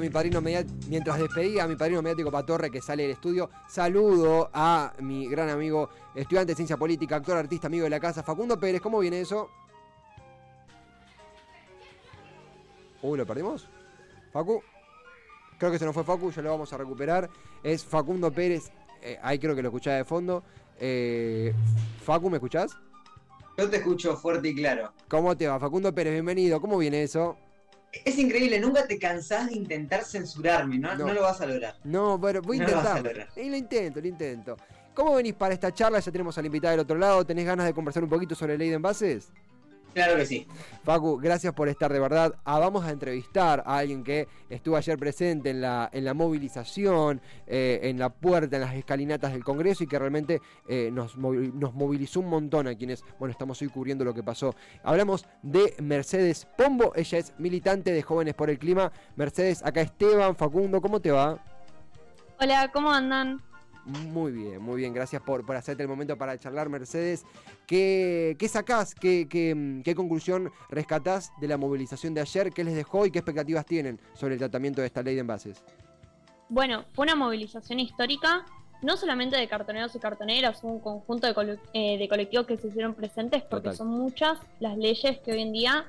Mi padrino mientras despedía a mi padrino mediático Patorre que sale del estudio, saludo a mi gran amigo, estudiante de ciencia política, actor, artista, amigo de la casa, Facundo Pérez. ¿Cómo viene eso? Uy, ¿lo perdimos? Facu. Creo que se nos fue Facu, ya lo vamos a recuperar. Es Facundo Pérez. Eh, ahí creo que lo escuchaba de fondo. Eh, Facu, ¿me escuchás? Yo te escucho fuerte y claro. ¿Cómo te va? Facundo Pérez, bienvenido. ¿Cómo viene eso? Es increíble, nunca te cansás de intentar censurarme, ¿no? No, lo vas a lograr. No, pero voy a intentar. Y lo intento, lo intento. ¿Cómo venís para esta charla? Ya tenemos a la invitada del otro lado. ¿Tenés ganas de conversar un poquito sobre ley de envases? Claro que sí. Facu, gracias por estar de verdad. Ah, vamos a entrevistar a alguien que estuvo ayer presente en la, en la movilización, eh, en la puerta, en las escalinatas del Congreso y que realmente eh, nos, nos movilizó un montón a quienes, bueno, estamos hoy cubriendo lo que pasó. Hablamos de Mercedes Pombo, ella es militante de Jóvenes por el Clima. Mercedes, acá Esteban, Facundo, ¿cómo te va? Hola, ¿cómo andan? Muy bien, muy bien. Gracias por, por hacerte el momento para charlar, Mercedes. ¿Qué, qué sacás? ¿Qué, qué, conclusión rescatás de la movilización de ayer? ¿Qué les dejó y qué expectativas tienen sobre el tratamiento de esta ley de envases? Bueno, fue una movilización histórica, no solamente de cartoneros y cartoneras, un conjunto de, eh, colectivos que se hicieron presentes, porque son muchas las leyes que hoy en día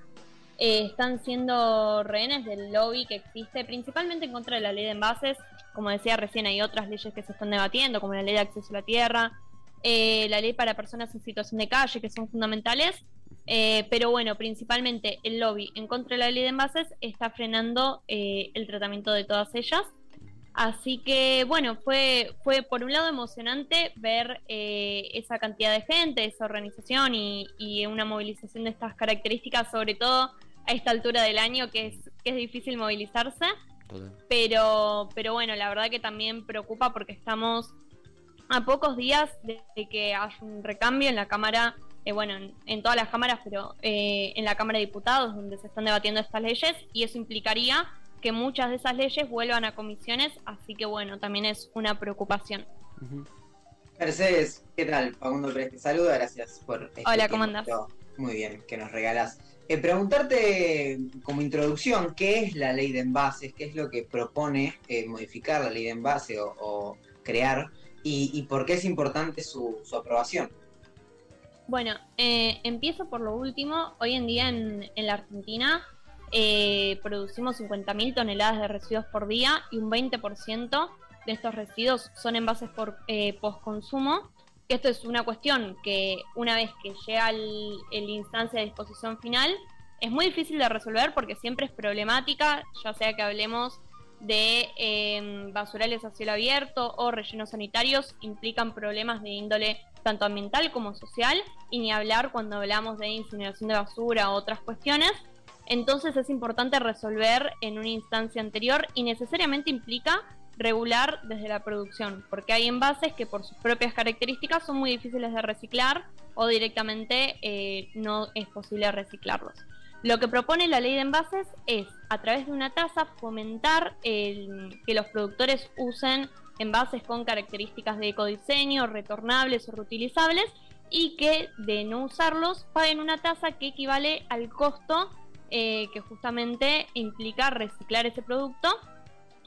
eh, están siendo rehenes del lobby que existe, principalmente en contra de la ley de envases. Como decía recién, hay otras leyes que se están debatiendo, como la ley de acceso a la tierra, eh, la ley para personas en situación de calle, que son fundamentales. Eh, pero bueno, principalmente el lobby en contra de la ley de envases está frenando el tratamiento de todas ellas. Así que bueno, fue, fue por un lado emocionante ver esa cantidad de gente, esa organización y, y, una movilización de estas características, sobre todo a esta altura del año que es, que es difícil movilizarse. Pero, pero bueno, la verdad que también preocupa porque estamos a pocos días de, que haya un recambio en la Cámara, eh, bueno, en, todas las cámaras, pero eh, en la Cámara de Diputados, donde se están debatiendo estas leyes, y eso implicaría que muchas de esas leyes vuelvan a comisiones, así que bueno, también es una preocupación. Mercedes, ¿qué tal? Facundo Pérez te saluda, gracias por... Este Hola, ¿cómo andas? Muy bien, que nos regalas. Eh, preguntarte como introducción, ¿qué es la ley de envases? ¿Qué es lo que propone eh, modificar la ley de envase o, crear? Y, por qué es importante su, aprobación? Bueno, eh, empiezo por lo último. Hoy en día en, la Argentina producimos 50.000 toneladas de residuos por día y un 20% de estos residuos son envases por postconsumo esto es una cuestión que una vez que llega el, instancia de disposición final, es muy difícil de resolver porque siempre es problemática, ya sea que hablemos de em, basurales a cielo abierto o rellenos sanitarios, implican problemas de índole tanto ambiental como social, y ni hablar cuando hablamos de incineración de basura o otras cuestiones. Entonces es importante resolver en una instancia anterior y necesariamente implica regular desde la producción, porque hay envases que por sus propias características son muy difíciles de reciclar o directamente eh, no es posible reciclarlos. Lo que propone la ley de envases es, a través de una tasa, fomentar el, que los productores usen envases con características de ecodiseño, retornables o reutilizables, y que de no usarlos paguen una tasa que equivale al costo eh, que justamente implica reciclar ese producto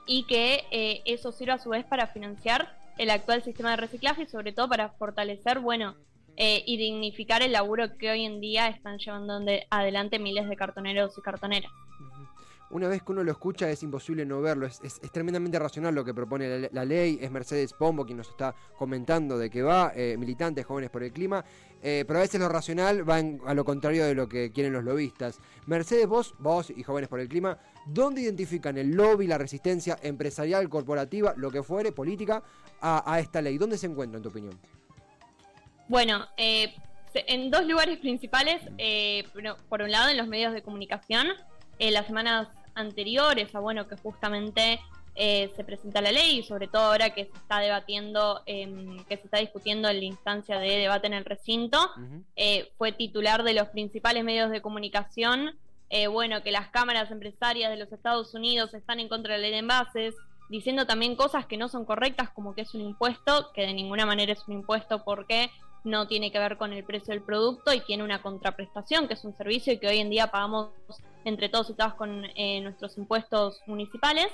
y que eh, eso sirva a su vez para financiar el actual sistema de reciclaje y sobre todo para fortalecer, bueno, eh, y dignificar el laburo que hoy en día están llevando adelante miles de cartoneros y cartoneras una vez que uno lo escucha es imposible no verlo, es, tremendamente racional lo que propone la, ley, es Mercedes Pombo quien nos está comentando de que va, eh, militantes jóvenes por el clima, eh, pero a veces lo racional va a lo contrario de lo que quieren los lobistas. Mercedes, vos, vos y jóvenes por el clima, ¿dónde identifican el lobby, la resistencia empresarial, corporativa, lo que fuere, política, a, esta ley? ¿Dónde se encuentra en tu opinión? Bueno, eh, en dos lugares principales, por un lado en los medios de comunicación, las semanas anteriores a bueno que justamente eh, se presenta la ley y sobre todo ahora que se está debatiendo, em, que se está discutiendo en la instancia de debate en el recinto, eh, fue titular de los principales medios de comunicación, eh, bueno, que las cámaras empresarias de los Estados Unidos están en contra de la ley de envases, diciendo también cosas que no son correctas, como que es un impuesto, que de ninguna manera es un impuesto porque no tiene que ver con el precio del producto y tiene una contraprestación, que es un servicio y que hoy en día pagamos entre todos y todas con eh, nuestros impuestos municipales.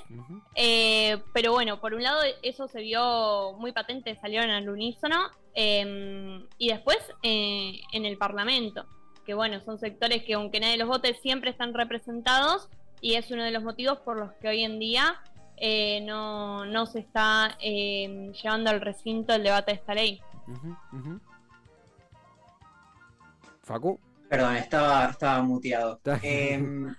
Eh, pero bueno, por un lado eso se vio muy patente, salieron al unísono, em, y después eh, en el Parlamento, que bueno, son sectores que aunque nadie los vote, siempre están representados y es uno de los motivos por los que hoy en día no, no se está em, llevando al recinto el debate de esta ley. Facu. Perdón, estaba, estaba muteado. Em,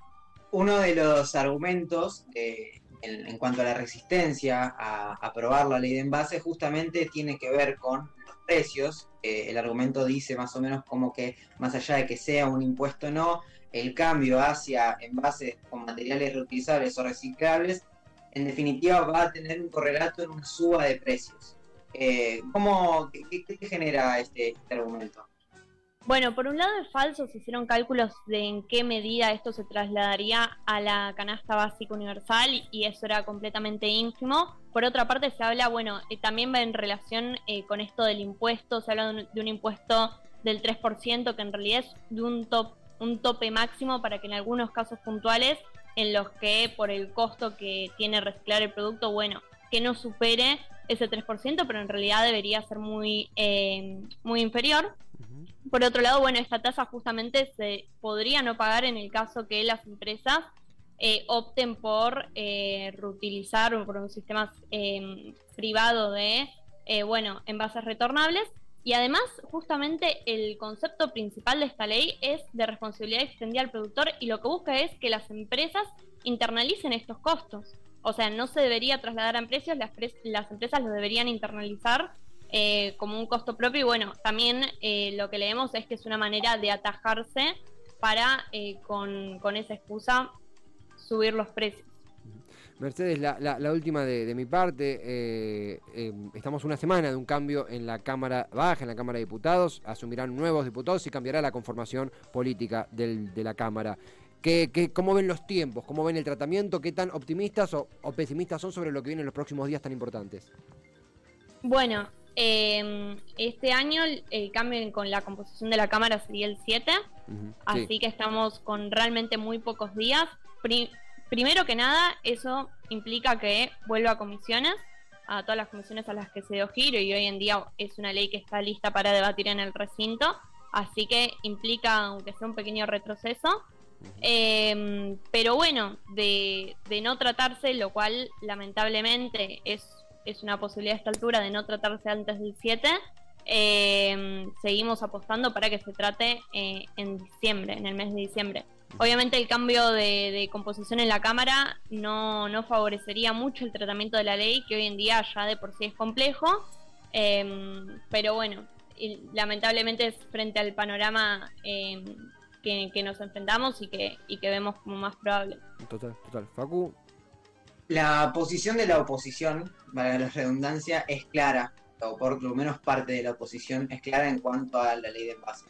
uno de los argumentos en, cuanto a la resistencia a aprobar la ley de envase justamente tiene que ver con los precios. el argumento dice más o menos como que más allá de que sea un impuesto o no, el cambio hacia envases con materiales reutilizables o reciclables, en definitiva va a tener un correlato en una suba de precios. Eh, ¿cómo, qué, genera este, este argumento? Bueno, por un lado es falso, se hicieron cálculos de en qué medida esto se trasladaría a la canasta básica universal y eso era completamente ínfimo. Por otra parte se habla, bueno, eh, también va en relación eh, con esto del impuesto, se habla de un, impuesto del 3% que en realidad es de un, top, un tope máximo para que en algunos casos puntuales en los que por el costo que tiene reciclar el producto, bueno, que no supere ese 3%, pero en realidad debería ser muy, eh, muy inferior. Por otro lado, bueno, esta tasa justamente se podría no pagar en el caso que las empresas eh, opten por eh, reutilizar o por un sistema em, privado de, eh, bueno, envases retornables. Y además, justamente el concepto principal de esta ley es de responsabilidad extendida al productor y lo que busca es que las empresas internalicen estos costos. O sea, no se debería trasladar a precios, las, las empresas lo deberían internalizar eh, como un costo propio y bueno, también eh, lo que leemos es que es una manera de atajarse para eh, con, esa excusa subir los precios. Mercedes, la, última de, mi parte. estamos una semana de un cambio en la Cámara Baja, en la Cámara de Diputados. Asumirán nuevos diputados y cambiará la conformación política de la Cámara. ¿Qué, qué, cómo ven los tiempos? ¿Cómo ven el tratamiento? ¿Qué tan optimistas o, o pesimistas son sobre lo que viene en los próximos días tan importantes? Bueno, eh, este año el cambio con la composición de la Cámara sería el 7, así que estamos con realmente muy pocos días. primero que nada, eso implica que vuelva a comisiones, a todas las comisiones a las que se dio giro y hoy en día es una ley que está lista para debatir en el recinto, así que implica, aunque sea un pequeño retroceso, em, pero bueno, de, de, no tratarse, lo cual lamentablemente es es una posibilidad a esta altura de no tratarse antes del 7. Eh, seguimos apostando para que se trate eh, en diciembre, en el mes de diciembre. Obviamente el cambio de, composición en la Cámara no, favorecería mucho el tratamiento de la ley, que hoy en día ya de por sí es complejo, eh, pero bueno, lamentablemente es frente al panorama que, nos enfrentamos y que vemos como más probable. Total, total. Facu, la posición de la oposición, para la redundancia, es clara, o por lo menos parte de la oposición es clara en cuanto a la ley de envase.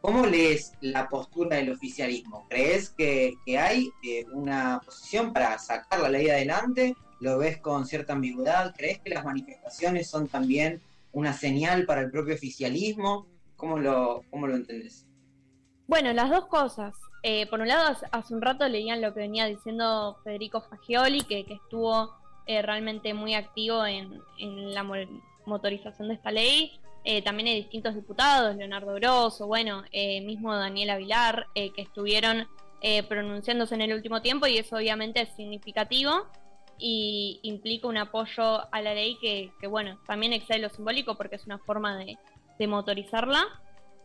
¿Cómo lees la postura del oficialismo? ¿Crees que, hay eh, una posición para sacar la ley adelante? ¿Lo ves con cierta ambigüedad? ¿Crees que las manifestaciones son también una señal para el propio oficialismo? ¿Cómo lo, cómo lo? Bueno, las dos cosas. Eh, por un lado, hace un rato leían lo que venía diciendo Federico Fagioli, que, estuvo eh, realmente muy activo en, la motorización de esta ley. Eh, también hay distintos diputados, Leonardo Grosso, bueno, mismo Daniel Avilar, que estuvieron pronunciándose en el último tiempo y eso obviamente es significativo y implica un apoyo a la ley que, bueno, también excede lo simbólico porque es una forma de motorizarla.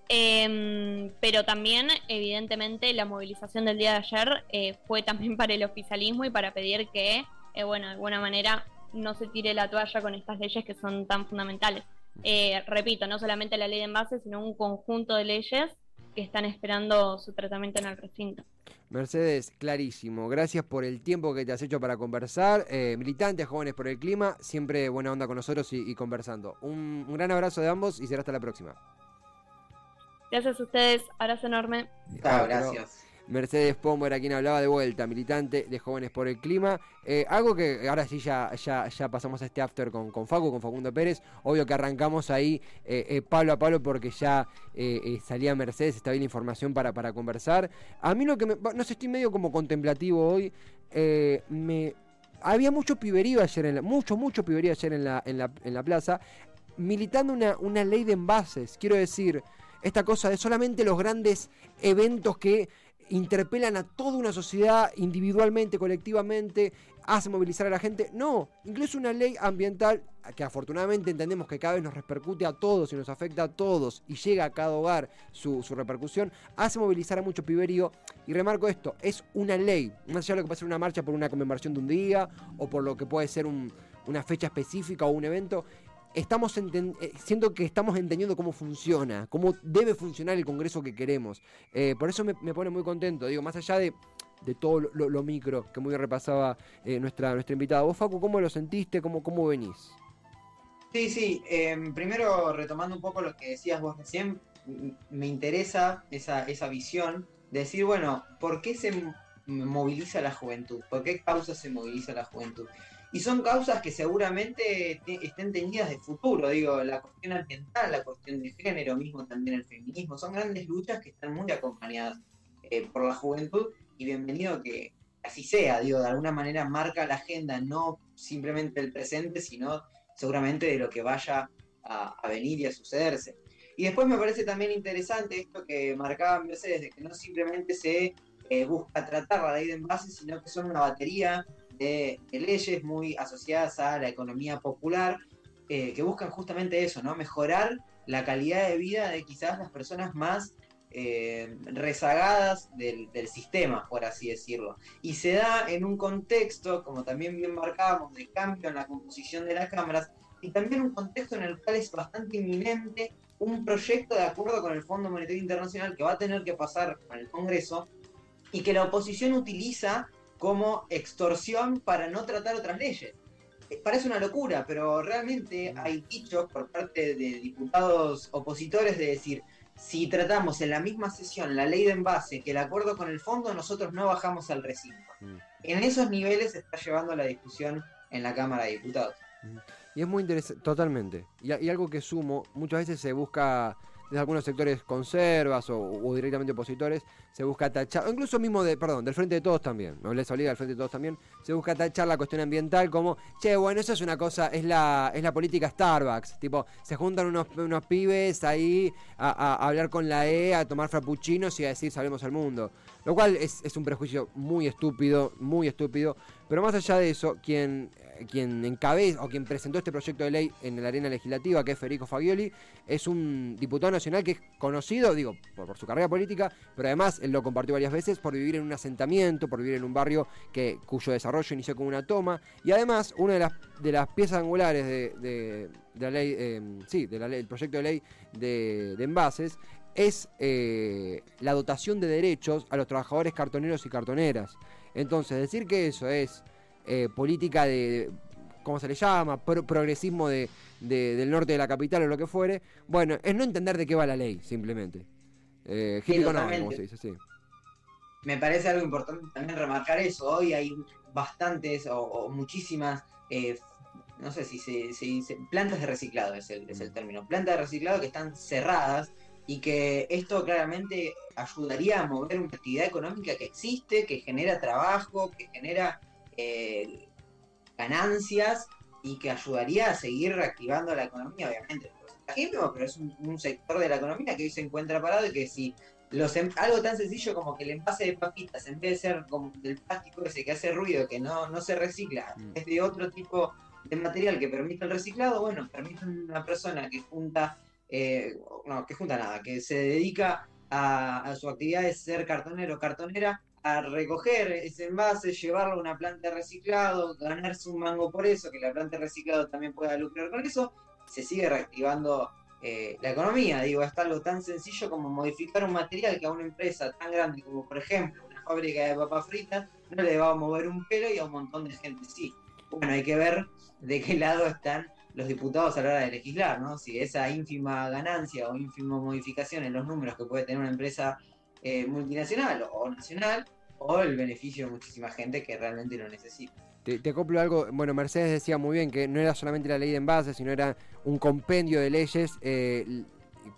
Em, pero también, evidentemente, la movilización del día de ayer eh, fue también para el oficialismo y para pedir que, eh, bueno, de alguna manera no se tire la toalla con estas leyes que son tan fundamentales. Eh, repito, no solamente la ley de envase, sino un conjunto de leyes que están esperando su tratamiento en el recinto. Mercedes, clarísimo. Gracias por el tiempo que te has hecho para conversar. Militantes, jóvenes por el clima, siempre buena onda con nosotros y, y conversando. Un, un gran abrazo de ambos y será hasta la próxima. Gracias a ustedes, abrazo enorme. Chao, Ah, pero- gracias. Mercedes Pombo era quien hablaba de vuelta, militante de Jóvenes por el Clima. Eh, algo que ahora sí ya, ya, ya pasamos a este after con, con Facu, con Facundo Pérez. Obvio que arrancamos ahí eh, eh, palo a palo porque ya eh, eh, salía Mercedes, estaba ahí la información para, para conversar. A mí lo que me. No sé, estoy medio como contemplativo hoy. eh, me. Había mucho piberío ayer, en la, mucho, mucho piberío ayer en la, en la, en la plaza, militando una, una ley de envases. Quiero decir, esta cosa de solamente los grandes eventos que interpelan a toda una sociedad individualmente, colectivamente, hace movilizar a la gente. No, incluso una ley ambiental que afortunadamente entendemos que cada vez nos repercute a todos y nos afecta a todos y llega a cada hogar su, repercusión, hace movilizar a mucho piberío. Y remarco esto, es una ley, más allá de lo que puede ser una marcha por una conmemoración de un día o por lo que puede ser un- una fecha específica o un evento, estamos eh, siento que estamos entendiendo cómo funciona, cómo debe funcionar el Congreso que queremos. Eh, por eso me, pone muy contento, digo, más allá de, de todo lo, lo- micro que muy repasaba eh, nuestra, nuestra invitada. Vos, Facu, ¿cómo lo sentiste? ¿Cómo, cómo venís? Sí, sí. em, primero, retomando un poco lo que decías vos recién, me interesa esa, esa visión de decir, bueno, ¿por qué se moviliza la juventud? ¿Por qué causas se moviliza la juventud? Y son causas que seguramente te- estén teñidas de futuro, digo, la cuestión ambiental, la cuestión de género, mismo también el feminismo, son grandes luchas que están muy acompañadas eh, por la juventud y bienvenido que así sea, digo, de alguna manera marca la agenda, no simplemente el presente, sino seguramente de lo que vaya a, a venir y a sucederse. Y después me parece también interesante esto que marcaba Mercedes, de que no simplemente se eh, busca tratar la ley de envases, sino que son una batería de, de leyes muy asociadas a la economía popular, eh, que buscan justamente eso, ¿no? Mejorar la calidad de vida de quizás las personas más eh, rezagadas del, del sistema, por así decirlo. Y se da en un contexto, como también bien marcábamos, de cambio en la composición de las cámaras, y también un contexto en el cual es bastante inminente un proyecto de acuerdo con el Fondo Monetario Internacional que va a tener que pasar con el Congreso y que la oposición utiliza como extorsión para no tratar otras leyes. Eh, Parece una locura, pero realmente hay dichos por parte de diputados opositores de decir, si tratamos en la misma sesión la ley de envase que el acuerdo con el fondo, nosotros no bajamos al recinto. Mm. En esos niveles se está llevando la discusión en la Cámara de Diputados. Y es muy interesante, totalmente. Y algo que sumo, muchas veces se busca, desde algunos sectores conservas o, directamente opositores, se busca tachar, incluso mismo de, perdón, del Frente de Todos también, no les obliga del Frente de Todos también, se busca tachar la cuestión ambiental como, che, bueno, eso es una cosa, es la, es la política Starbucks, tipo, se juntan unos, unos pibes ahí a, hablar con la E, a tomar frappuccinos y a decir salvemos al mundo. Lo cual es, es un prejuicio muy estúpido, muy estúpido, pero más allá de eso, quien, quien encabeza o quien presentó este proyecto de ley en la arena legislativa, que es Federico Fagioli, es un diputado nacional que es conocido, digo, por, su carrera política, pero además él lo compartió varias veces por vivir en un asentamiento, por vivir en un barrio que, cuyo desarrollo inició con una toma, y además una de las, piezas angulares de, la ley, eh, sí, de la ley, el proyecto de ley de, de envases, es eh, la dotación de derechos a los trabajadores cartoneros y cartoneras. Entonces, decir que eso es eh, política de, ¿cómo se le llama? Pro- progresismo de, de- del norte de la capital o lo que fuere, bueno, es no entender de qué va la ley, simplemente. Eh, Sí, como se dice, sí. me parece algo importante también remarcar eso. Hoy hay bastantes o, o muchísimas, eh, no sé si se, se dice, plantas de reciclado es el, es el término, plantas de reciclado que están cerradas y que esto claramente ayudaría a mover una actividad económica que existe, que genera trabajo, que genera eh, ganancias y que ayudaría a seguir reactivando la economía, obviamente. Ejemplo, pero es un, un sector de la economía que hoy se encuentra parado y que si los em- algo tan sencillo como que el envase de papitas, en vez de ser como del plástico ese que hace ruido, que no, no se recicla, Mm. es de otro tipo de material que permite el reciclado, bueno, permite a una persona que junta, eh, no, que junta nada, que se dedica a, a su actividad de ser cartonero o cartonera, a recoger ese envase, llevarlo a una planta de reciclado, ganarse un mango por eso, que la planta de reciclado también pueda lucrar con eso, se sigue reactivando eh, la economía. Digo, es algo tan sencillo como modificar un material que a una empresa tan grande como, por ejemplo, una fábrica de papas fritas, no le va a mover un pelo y a un montón de gente sí. Bueno, hay que ver de qué lado están los diputados a la hora de legislar, ¿no? Si esa ínfima ganancia o ínfima modificación en los números que puede tener una empresa eh, multinacional o nacional, o el beneficio de muchísima gente que realmente lo necesita. Te, te acoplo algo, bueno, Mercedes decía muy bien que no era solamente la ley de envase, sino era un compendio de leyes eh,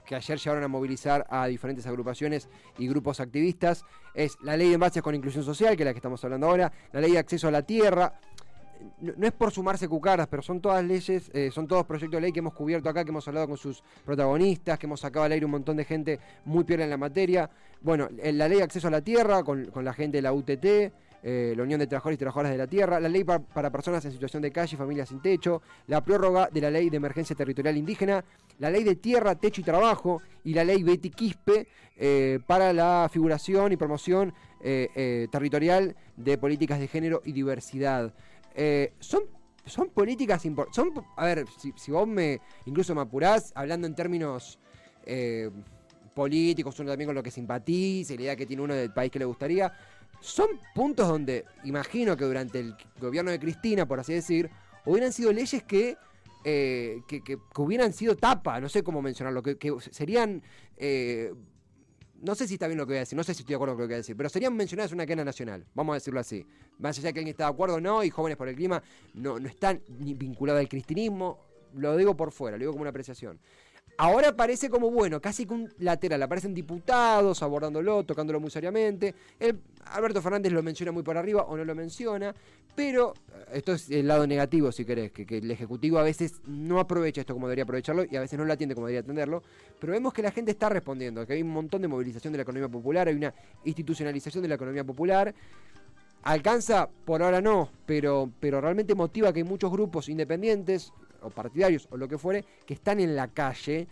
que ayer llevaron a movilizar a diferentes agrupaciones y grupos activistas. Es la ley de envases con inclusión social, que es la que estamos hablando ahora, la ley de acceso a la tierra, no, es por sumarse cucaras, pero son todas leyes, eh, son todos proyectos de ley que hemos cubierto acá, que hemos hablado con sus protagonistas, que hemos sacado al aire un montón de gente muy piola en la materia. Bueno, la ley de acceso a la tierra con, la gente de la UTT, eh, la Unión de Trabajadores y Trabajadoras de la Tierra, la ley para, personas en situación de calle y familias sin techo, la prórroga de la ley de emergencia territorial indígena, la ley de tierra, techo y trabajo y la ley Betty Quispe eh, para la figuración y promoción territorial de políticas de género y diversidad. Eh, son, son políticas importantes. A ver, si, vos me incluso me apurás, hablando en términos eh, políticos, uno también con lo que simpatiza y la idea que tiene uno del país que le gustaría, son puntos donde imagino que durante el gobierno de Cristina, por así decir, hubieran sido leyes que, eh, que, hubieran sido tapa, no sé cómo mencionarlo, que, serían no sé si está bien lo que voy a decir, no sé si estoy de acuerdo con lo que voy a decir, pero serían mencionadas en una cadena nacional, vamos a decirlo así. Más allá de que alguien está de acuerdo o no, y jóvenes por el clima no, no están ni vinculados al cristianismo, lo digo por fuera, lo digo como una apreciación. Ahora parece como, bueno, casi que un lateral. Aparecen diputados abordándolo, tocándolo muy seriamente. Alberto Fernández lo menciona muy por arriba o no lo menciona. Pero eh, esto es el lado negativo, si querés, que, el Ejecutivo a veces no aprovecha esto como debería aprovecharlo y a veces no lo atiende como debería atenderlo. Pero vemos que la gente está respondiendo, que hay un montón de movilización de la economía popular, hay una institucionalización de la economía popular. Alcanza, por ahora no, pero, pero realmente motiva que hay muchos grupos independientes, o partidarios o lo que fuere, que están en la calle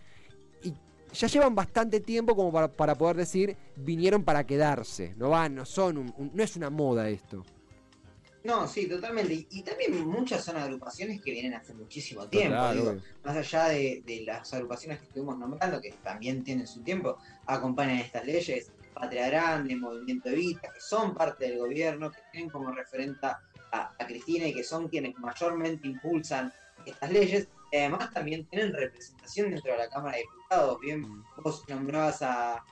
y ya llevan bastante tiempo como para, poder decir vinieron para quedarse. No van, no son, no es una moda esto. No, sí, totalmente. Y, también muchas son agrupaciones que vienen hace muchísimo tiempo. más allá de, las agrupaciones que estuvimos nombrando, que también tienen su tiempo, acompañan estas leyes. Patria Grande, Movimiento Evita, que son parte del gobierno, que tienen como referente a Cristina y que son quienes mayormente impulsan estas leyes además también tienen representación dentro de la Cámara de Diputados. Bien, mm. vos nombrabas a,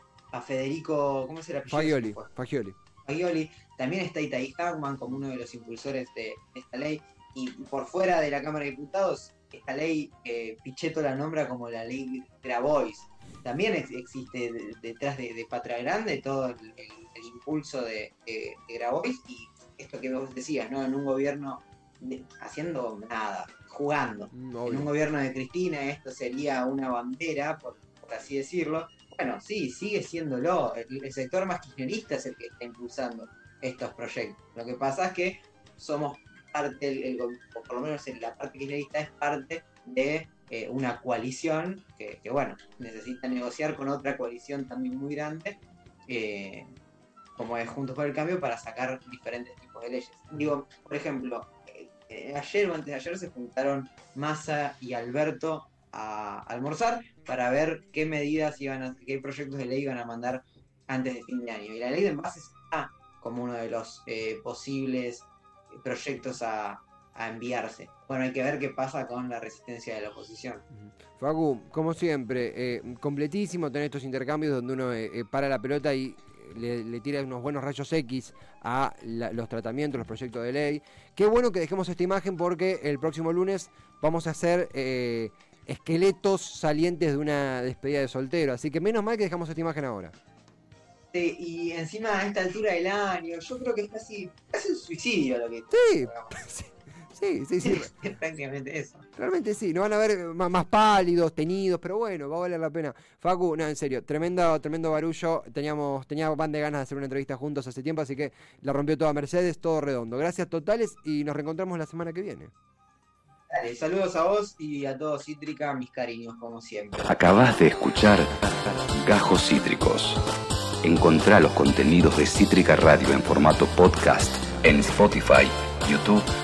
Federico, ¿cómo se llama? Fagioli, Fagioli. Fagioli. También está Itaí Hagman como uno de los impulsores de, esta ley. Y por fuera de la Cámara de Diputados, esta ley, eh, Pichetto la nombra como la ley Grabois. También existe detrás de, Patria Grande todo el, impulso de, de Grabois y esto que vos decías, ¿no? En un gobierno haciendo nada, jugando. Mm, en un gobierno de Cristina esto sería una bandera, por, así decirlo. Bueno, sí, sigue siéndolo. El, el, sector más kirchnerista es el que está impulsando estos proyectos. Lo que pasa es que somos parte, o por lo menos la parte kirchnerista es parte de eh, una coalición que, bueno, necesita negociar con otra coalición también muy grande, eh, como es Juntos por el Cambio, para sacar diferentes tipos de leyes. Digo, por ejemplo, eh, ayer o antes de ayer se juntaron Massa y Alberto a almorzar para ver qué medidas iban a, qué proyectos de ley iban a mandar antes de fin de año. Y la ley de envases está como uno de los eh, posibles proyectos a, enviarse. Bueno, hay que ver qué pasa con la resistencia de la oposición. Facu, como siempre, eh, completísimo tener estos intercambios donde uno para la pelota y le, tira unos buenos rayos X a los tratamientos, los proyectos de ley. Qué bueno que dejemos esta imagen porque el próximo lunes vamos a hacer eh, esqueletos salientes de una despedida de soltero. Así que menos mal que dejamos esta imagen ahora. Sí, y encima a esta altura del año, yo creo que es casi, casi un suicidio lo que... Sí, Sí, sí, sí. Prácticamente eso. Realmente sí, no van a ver más, pálidos, tenidos, pero bueno, va a valer la pena. Facu, no, en serio, tremendo, tremendo barullo. Teníamos, teníamos van de ganas de hacer una entrevista juntos hace tiempo, así que la rompió toda Mercedes, todo redondo. Gracias totales y nos reencontramos la semana que viene. Dale, saludos a vos y a todos Cítrica, mis cariños, como siempre. Acabas de escuchar Gajos Cítricos. Encontrá los contenidos de Cítrica Radio en formato podcast en Spotify, YouTube